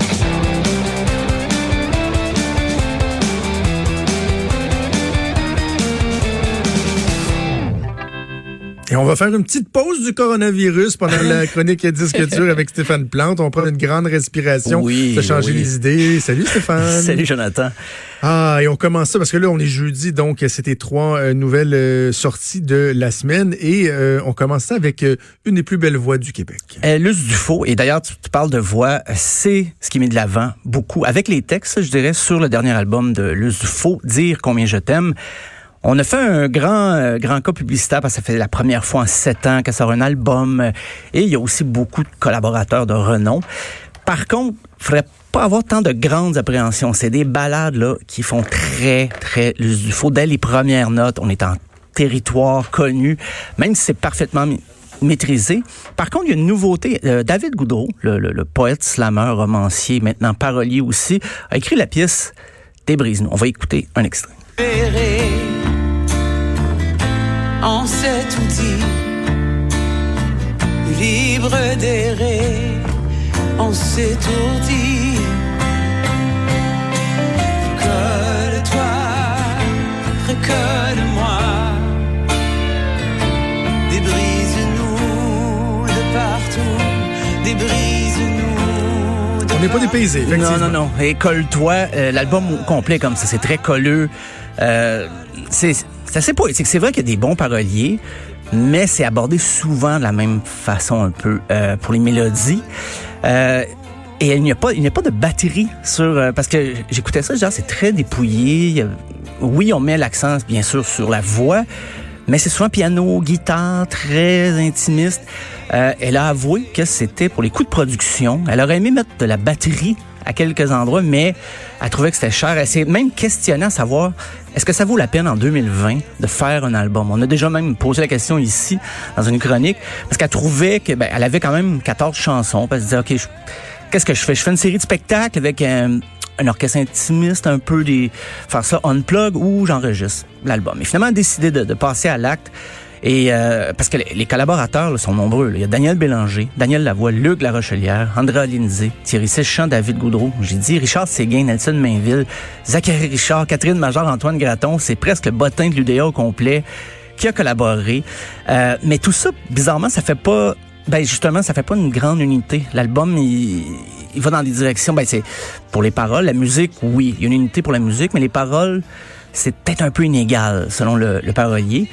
Thank you. Et on va faire une petite pause du coronavirus pendant la chronique Disque dur avec Stéphane Plante. On prend une grande respiration, Oui, se changer oui. les idées. Salut Stéphane. Salut Jonathan. Ah, et on commence ça parce que là, on est jeudi, donc c'était trois euh, nouvelles euh, sorties de la semaine. Et euh, on commence ça avec euh, une des plus belles voix du Québec. Euh, Luce Dufault, et d'ailleurs, tu, tu parles de voix, euh, c'est ce qui met de l'avant beaucoup. Avec les textes, je dirais, sur le dernier album de Luce Dufault, Dire combien je t'aime. On a fait un grand, euh, grand cas publicitaire parce que ça fait la première fois en sept ans qu'elle sort un album. euh, et il y a aussi beaucoup de collaborateurs de renom. Par contre, il faudrait pas avoir tant de grandes appréhensions. C'est des balades là qui font très, très Luce Dufault. Dès les premières notes, on est en territoire connu, même si c'est parfaitement maîtrisé. Par contre, il y a une nouveauté. Euh, David Goudreau, le poète, slameur, romancier, maintenant parolier aussi, a écrit la pièce Débrise-nous. On va écouter un extrait. Errer en cet outil, libre d'errer en s'étourdir. Colle-toi, recolle-moi, On n'est pas dépaysé, Non, non, non. Et colle-toi, euh, l'album complet comme ça, c'est très colleux. Euh, c'est assez poétique. C'est vrai qu'il y a des bons paroliers, mais c'est abordé souvent de la même façon un peu euh, pour les mélodies. Euh, et il n'y a pas, il n'y a pas de batterie sur parce que j'écoutais ça, genre c'est très dépouillé. Oui, on met l'accent bien sûr sur la voix, mais c'est souvent piano, guitare, très intimiste. Euh, elle a avoué que c'était pour les coûts de production. Elle aurait aimé mettre de la batterie à quelques endroits, mais elle trouvait que c'était cher. Elle s'est même questionnée à savoir est-ce que ça vaut la peine en 2020 de faire un album? On a déjà même posé la question ici dans une chronique parce qu'elle trouvait que ben, elle avait quand même 14 chansons. Puis elle se disait ok, qu'est-ce que je fais? Je fais une série de spectacles avec un, un orchestre intimiste, un peu des faire ça on plug ou j'enregistre l'album. Et finalement, décidé de, de passer à l'acte. Et euh, parce que les, les collaborateurs là, sont nombreux. là. Il y a Daniel Bélanger, Daniel Lavoie, Luc Larochelière, André Lindsay, Thierry Séchant, David Goudreau. J'ai dit Richard Séguin, Nelson Mainville, Zachary Richard, Catherine Major, Antoine Graton. C'est presque le bottin de l'UDA au complet qui a collaboré. Euh, mais tout ça, bizarrement, ça fait pas. Ben justement, ça fait pas une grande unité. L'album, il, il va dans des directions. Ben c'est pour les paroles, la musique, oui, il y a une unité pour la musique, mais les paroles, c'est peut-être un peu inégal selon le, le parolier.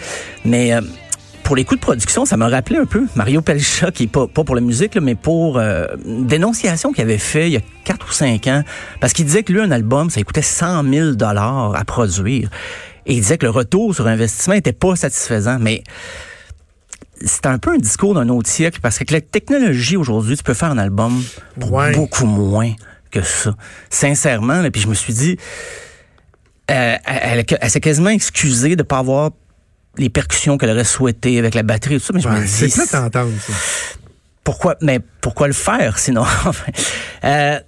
Mais euh, pour les coûts de production, ça m'a rappelé un peu Mario Pelcha, qui est pas, pas pour la musique, là, mais pour euh, une dénonciation qu'il avait fait il y a quatre ou cinq ans, parce qu'il disait que lui, un album, ça coûtait 100 000 dollars à produire. Et il disait que le retour sur investissement était pas satisfaisant. Mais c'est un peu un discours d'un autre siècle, parce que avec la technologie aujourd'hui, tu peux faire un album pour Ouais. beaucoup moins que ça. Sincèrement, là, puis je me suis dit, euh, elle, elle- elle s'est quasiment excusée de pas avoir les percussions qu'elle aurait souhaité avec la batterie et tout ça, mais je me dis, c'est ça. pourquoi, mais pourquoi le faire sinon? Euh,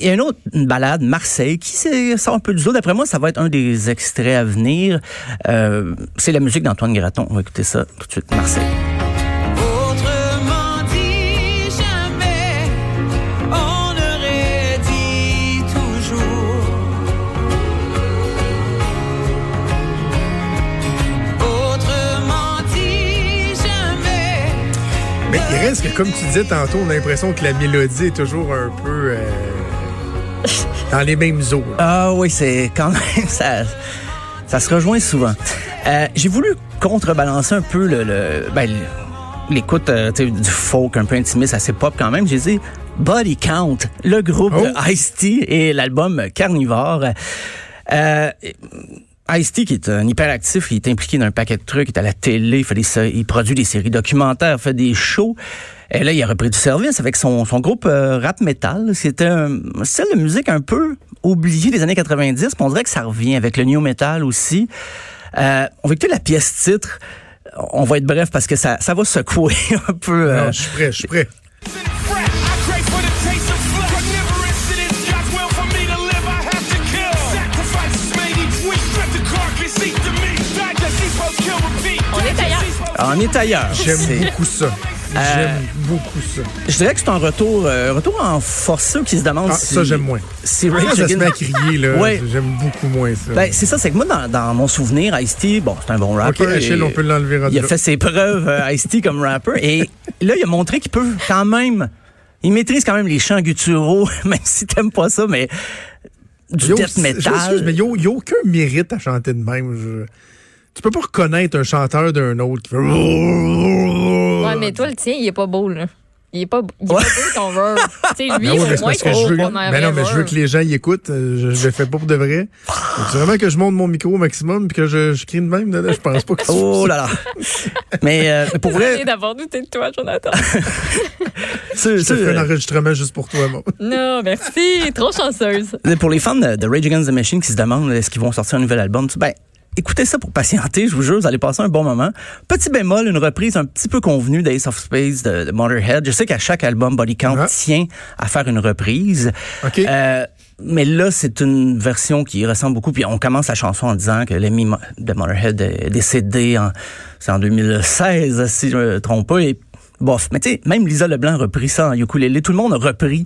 il y a une autre une balade, Marseille, qui s'est- sort un peu du zoo. D'après moi, ça va être un des extraits à venir. Euh, c'est la musique d'Antoine Graton. On va écouter ça tout de suite, Marseille. Autrement dit, jamais on aurait dit toujours. Autrement dit, jamais. Mais il reste que, comme tu disais tantôt, on a l'impression que la mélodie est toujours un peu euh, dans les mêmes eaux. Ah oui, c'est quand même ça. Ça se rejoint souvent. Euh, J'ai voulu contrebalancer un peu le, le- ben, l'écoute euh, du folk un peu intimiste, assez pop quand même. J'ai dit Body Count, le groupe Oh. de Ice-T et l'album Carnivore. Euh, Ice-T, qui est un hyperactif, il est impliqué dans un paquet de trucs, il est à la télé, il, fait des, il produit des séries documentaires, fait des shows. Et là, il a repris du service avec son, son groupe euh, rap metal. C'était un style de musique un peu oublié des années 90. puis On dirait que ça revient avec le new metal aussi. Euh, on va écouter la pièce titre. On va être bref parce que ça, ça va secouer un peu. euh, Non, je suis prêt, je suis prêt. On est ailleurs. on est ailleurs. J'aime beaucoup ça. J'aime beaucoup ça. Je dirais que c'est un retour, euh, retour en force ceux qui se demandent Ah, si, ça, j'aime moins. si Rage ça se met à crier, là, Ouais. j'aime beaucoup moins ça. Ben, c'est ça, c'est que moi, dans, dans mon souvenir, Ice-T, bon, c'est un bon OK, rapper. Achille, et on peut l'enlever Il a fait ses preuves, euh, Ice-T, comme rapper. Et là, il a montré qu'il peut quand même, il maîtrise quand même les chants gutturaux, même si t'aimes pas ça, mais du death metal. mais il n'y a aucun mérite à chanter de même. Je- Tu peux pas reconnaître un chanteur d'un autre qui fait. Ouais, mais toi, le tien, il est pas beau, là. Il est pas, il est Ouais. pas beau ton verre. Tu sais, lui, Ben mais au c'est moins, que il je veux. un Ben non, mais je veux que les gens y écoutent. euh, Je, je le fais pas pour de vrai. C'est vraiment que je monte mon micro au maximum puis que je, je crie de même. là, Je pense pas que Oh là là. mais, euh, mais pour vrai, d'avoir douté de toi, Jonathan. Je te fais un euh, enregistrement juste pour toi, moi. non, merci. Trop chanceuse. Pour les fans de, de Rage Against the Machine qui se demandent est-ce qu'ils vont sortir un nouvel album, ben écoutez ça pour patienter, je vous jure, vous allez passer un bon moment. Petit bémol, une reprise un petit peu convenue d'Ace of Space de, de Motorhead. Je sais qu'à chaque album, Body Count Ah. tient à faire une reprise. OK. Euh, mais là, c'est une version qui ressemble beaucoup. Puis on commence la chanson en disant que l'ami de Motorhead est décédé en, c'est en 2016, si je me trompe pas. Et bof. Mais tu sais, même Lisa Leblanc a repris ça en ukulélé. Tout le monde a repris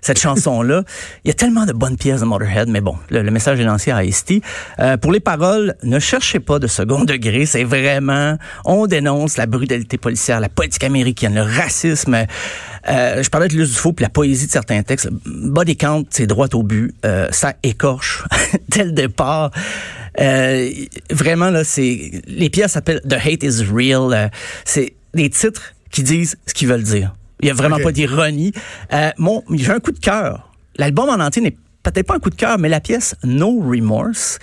cette chanson-là. Il y a tellement de bonnes pièces de Motorhead, mais bon, le, le message est lancé à Ice-T. Euh, pour les paroles, ne cherchez pas de second degré. C'est vraiment, on dénonce la brutalité policière, la politique américaine, le racisme. Euh, je parlais de l'use du faux puis la poésie de certains textes. Body count, c'est droit au but. Euh, ça écorche dès le départ. Euh, vraiment là, c'est les pièces s'appellent The Hate Is Real. C'est des titres qui disent ce qu'ils veulent dire. Il y a vraiment pas d'ironie. Euh, mon, j'ai un coup de cœur. L'album en entier n'est peut-être pas un coup de cœur, mais la pièce No Remorse,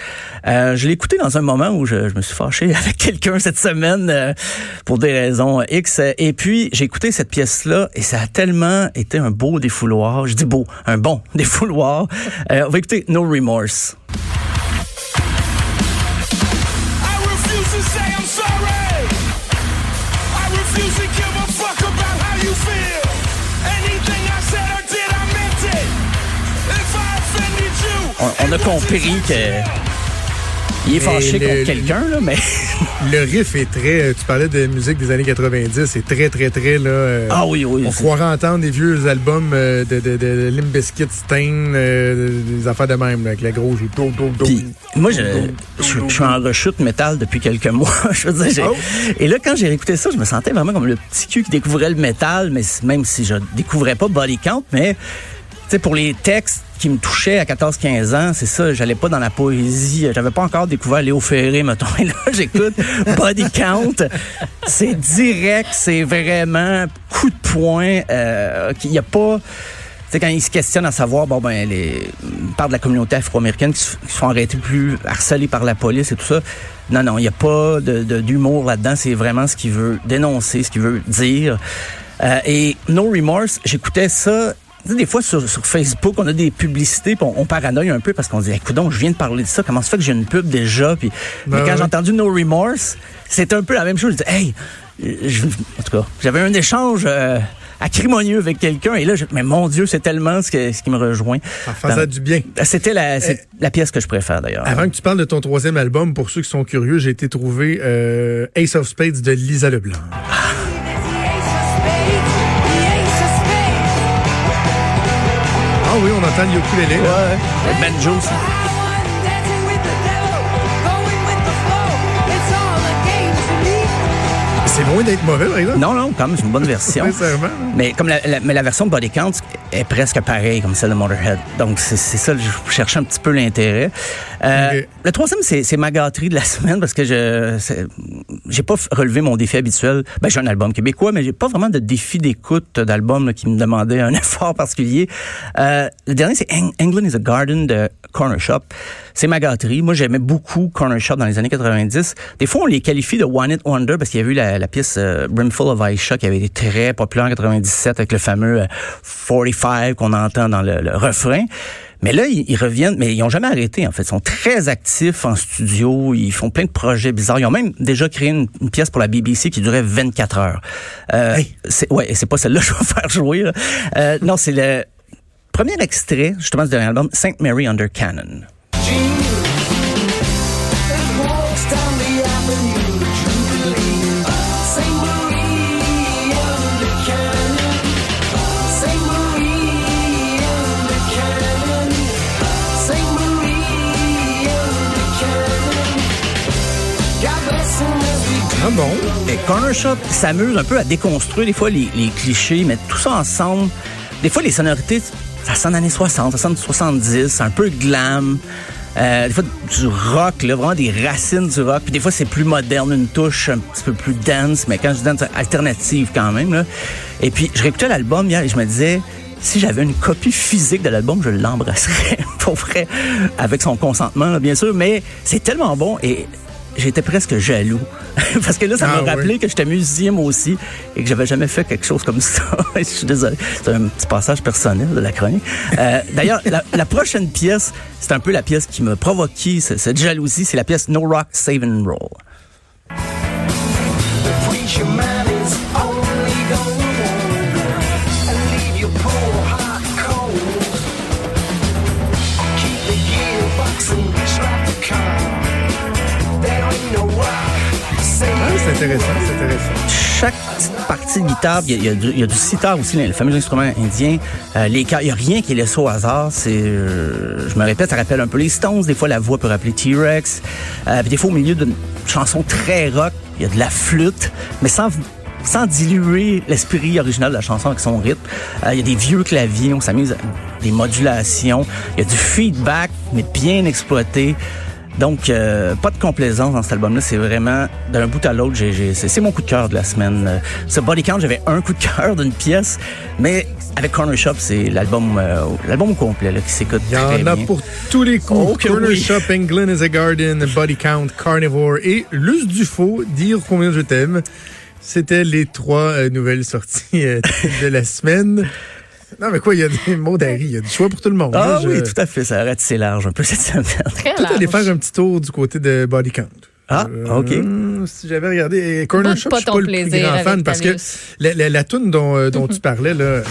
euh, je l'ai écouté dans un moment où je, je me suis fâché avec quelqu'un cette semaine euh, pour des raisons X. Et puis, j'ai écouté cette pièce-là et ça a tellement été un beau défouloir. Je dis beau, un bon défouloir. Euh, on va écouter No Remorse. On, a compris que il est fâché contre quelqu'un, là, mais... Le riff est très. Tu parlais de musique des années 90. C'est très, très, très. Là, euh, Ah oui, oui. On croirait entendre des vieux albums euh, de, de, de Limp Bizkit, Stain, euh, des affaires de même, là, avec la grosse. moi, je, je, je suis en rechute métal depuis quelques mois. je veux dire, j'ai- Oh. Et là, quand j'ai réécouté ça, je me sentais vraiment comme le petit cul qui découvrait le métal, mais même si je découvrais pas Body Count, mais tu sais, pour les textes qui me touchaient à 14-15 ans, c'est ça, j'allais pas dans la poésie. J'avais pas encore découvert Léo Ferré, mettons. Et là, j'écoute Body Count. C'est direct, c'est vraiment coup de poing. Euh, qu'il y a pas... Tu sais, quand ils se questionnent à savoir, bon, ben, les, parlent de la communauté afro-américaine qui, se- font arrêter plus harcelés par la police et tout ça. Non, non, il n'y a pas d'humour là-dedans. C'est vraiment ce qu'il veut dénoncer, ce qu'il veut dire. Euh, et No Remorse, j'écoutais ça. Tu sais, des fois, sur, sur Facebook, on a des publicités, puis on, on paranoïe un peu parce qu'on se dit, écoute, je viens de parler de ça, comment ça fait que j'ai une pub déjà? Puis, mais Ben quand ouais. j'ai entendu No Remorse, c'est un peu la même chose. Je dis, hey, je- en tout cas, j'avais un échange euh, acrimonieux avec quelqu'un, et là, je, mais mon Dieu, c'est tellement ce, que- ce qui me rejoint. Ça faisait du bien. C'était la, c'est la pièce que je préfère d'ailleurs. Avant que tu parles de ton troisième album, pour ceux qui sont curieux, j'ai été trouver euh, Ace of Spades de Lisa Leblanc. Ah entend le ukulélé. là. Ouais, le banjo aussi. C'est loin d'être mauvais, par exemple. Non, non, quand même, c'est une bonne version. Sincèrement. là. Mais comme la, la- mais la version de Body Count, est presque pareil comme celle de Motorhead. Donc, c'est ça, je cherchais un petit peu l'intérêt. Euh, le troisième, c'est ma gâterie de la semaine parce que je j'ai pas relevé mon défi habituel. Ben, j'ai un album québécois, mais j'ai pas vraiment de défi d'écoute d'album qui me demandait un effort particulier. Euh, le dernier, c'est England is a Garden de Corner Shop. C'est ma gâterie. Moi, j'aimais beaucoup Corner Shop dans les années 90. Des fois, on les qualifie de One It Wonder parce qu'il y a eu la, la pièce euh, Brimful of Aisha qui avait été très populaire en 97 avec le fameux euh, 45 qu'on entend dans le, le, refrain. Mais là, ils, reviennent, mais ils n'ont jamais arrêté, en fait. Ils sont très actifs en studio, ils font plein de projets bizarres. Ils ont même déjà créé une, pièce pour la BBC qui durait 24 heures. Euh, hey. c'est, ouais, c'est pas celle-là que je vais faire jouer. Là. Euh, non, c'est le premier extrait, justement, du dernier album, Saint Mary Under Cannon. Corner Shop s'amuse un peu à déconstruire des fois les, clichés, mettre tout ça ensemble. Des fois, les sonorités, ça sonne années 60, ça sonne 70, un peu glam. Euh, des fois, du rock, vraiment des racines du rock. Puis des fois, c'est plus moderne, une touche un petit peu plus dance, mais quand je dis dance, alternative quand même. Et puis, je réécoutais l'album hier et je me disais, si j'avais une copie physique de l'album, je l'embrasserais, pour vrai, avec son consentement, bien sûr. Mais c'est tellement bon et j'étais presque jaloux. Parce que là, ça Ah m'a rappelé oui. que j'étais musicien moi aussi et que j'avais jamais fait quelque chose comme ça. Je suis désolé. C'est un petit passage personnel de la chronique. Euh, D'ailleurs, la, la prochaine pièce, c'est un peu la pièce qui m'a provoqué ce- cette jalousie. C'est la pièce No Rock Save and Roll. Intéressant, c'est intéressant. chaque petite partie de guitare, il y a, du, sitar aussi, le fameux instrument indien. Euh, il y a rien qui est laissé au hasard. Euh, je me répète, ça rappelle un peu les Stones. Des fois, la voix peut rappeler T-Rex. Euh, des fois, au milieu d'une chanson très rock, il y a de la flûte, mais sans sans diluer l'esprit original de la chanson avec son rythme. Euh, il y a des vieux claviers, on s'amuse à des modulations. Il y a du feedback, mais bien exploité. Donc, euh, pas de complaisance dans cet album-là. C'est vraiment, d'un bout à l'autre, c'est, c'est mon coup de cœur de la semaine. Euh, Ce Body Count, j'avais un coup de cœur d'une pièce, mais avec Corner Shop, c'est l'album, euh, l'album au complet là, qui s'écoute Il y en a bien. pour tous les coups. Oh Corner oui. Shop, England is a Garden, Body Count, Carnivore et Luce du Faux, Dire combien je t'aime. C'était les trois euh, nouvelles sorties de la semaine. Non, mais quoi, il y a des mots d'Harry, il y a du choix pour tout le monde. Ah là. Je- oui, tout à fait. Ça arrête c'est large un peu cette semaine. Très Peut-être aller large. faire un petit tour du côté de Body Count. Ah, OK. Euh, si j'avais regardé euh, Corner Shop, pas je suis ton pas le plus grand fan parce que la, la, la toune dont, euh, dont tu parlais, là,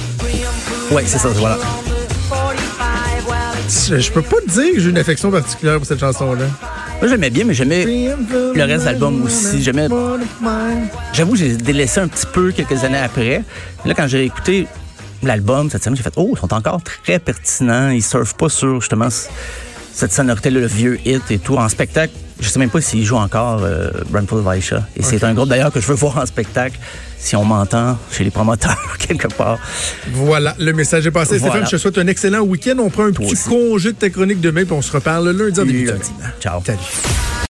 Oui, c'est ça, voilà. je, je peux pas te dire que j'ai une affection particulière pour cette chanson-là. Moi, j'aimais bien, mais j'aimais. Le reste de l'album aussi, j'aimais- J'avoue, j'ai délaissé un petit peu quelques années après. Là, quand j'ai écouté l'album cette semaine, j'ai fait Oh, ils sont encore très pertinents. Ils surfent pas sur justement cette sonorité-là, le vieux hit et tout. En spectacle, je sais même pas s'ils jouent encore euh, Brandful of Aisha. Et c'est un groupe d'ailleurs que je veux voir en spectacle si on m'entend chez les promoteurs quelque part. Voilà, le message est passé. Voilà. Stéphane, je te souhaite un excellent week-end. On prend un petit aussi. congé de ta chronique demain, puis on se reparle lundi en début Lundi. Ciao. Salut.